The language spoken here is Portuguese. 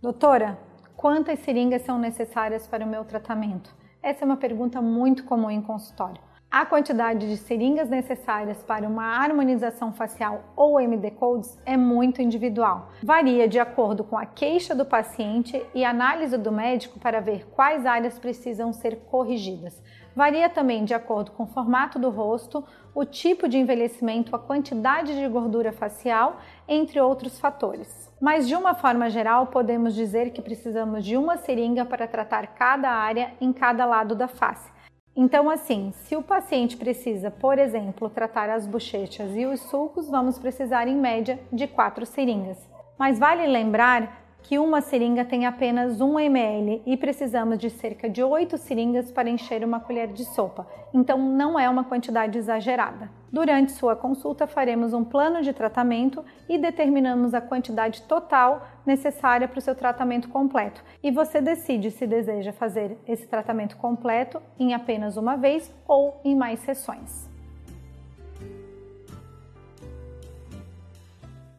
Doutora, quantas seringas são necessárias para o meu tratamento? Essa é uma pergunta muito comum em consultório. A quantidade de seringas necessárias para uma harmonização facial ou MD Codes é muito individual. Varia de acordo com a queixa do paciente e análise do médico para ver quais áreas precisam ser corrigidas. Varia também de acordo com o formato do rosto, o tipo de envelhecimento, a quantidade de gordura facial, entre outros fatores. Mas de uma forma geral, podemos dizer que precisamos de uma seringa para tratar cada área em cada lado da face então, assim, se o paciente precisa, por exemplo, tratar as bochechas e os sulcos, vamos precisar em média de quatro seringas. Mas vale lembrar que uma seringa tem apenas 1 ml e precisamos de cerca de 8 seringas para encher uma colher de sopa, então não é uma quantidade exagerada. Durante sua consulta, faremos um plano de tratamento e determinamos a quantidade total necessária para o seu tratamento completo. E você decide se deseja fazer esse tratamento completo em apenas uma vez ou em mais sessões.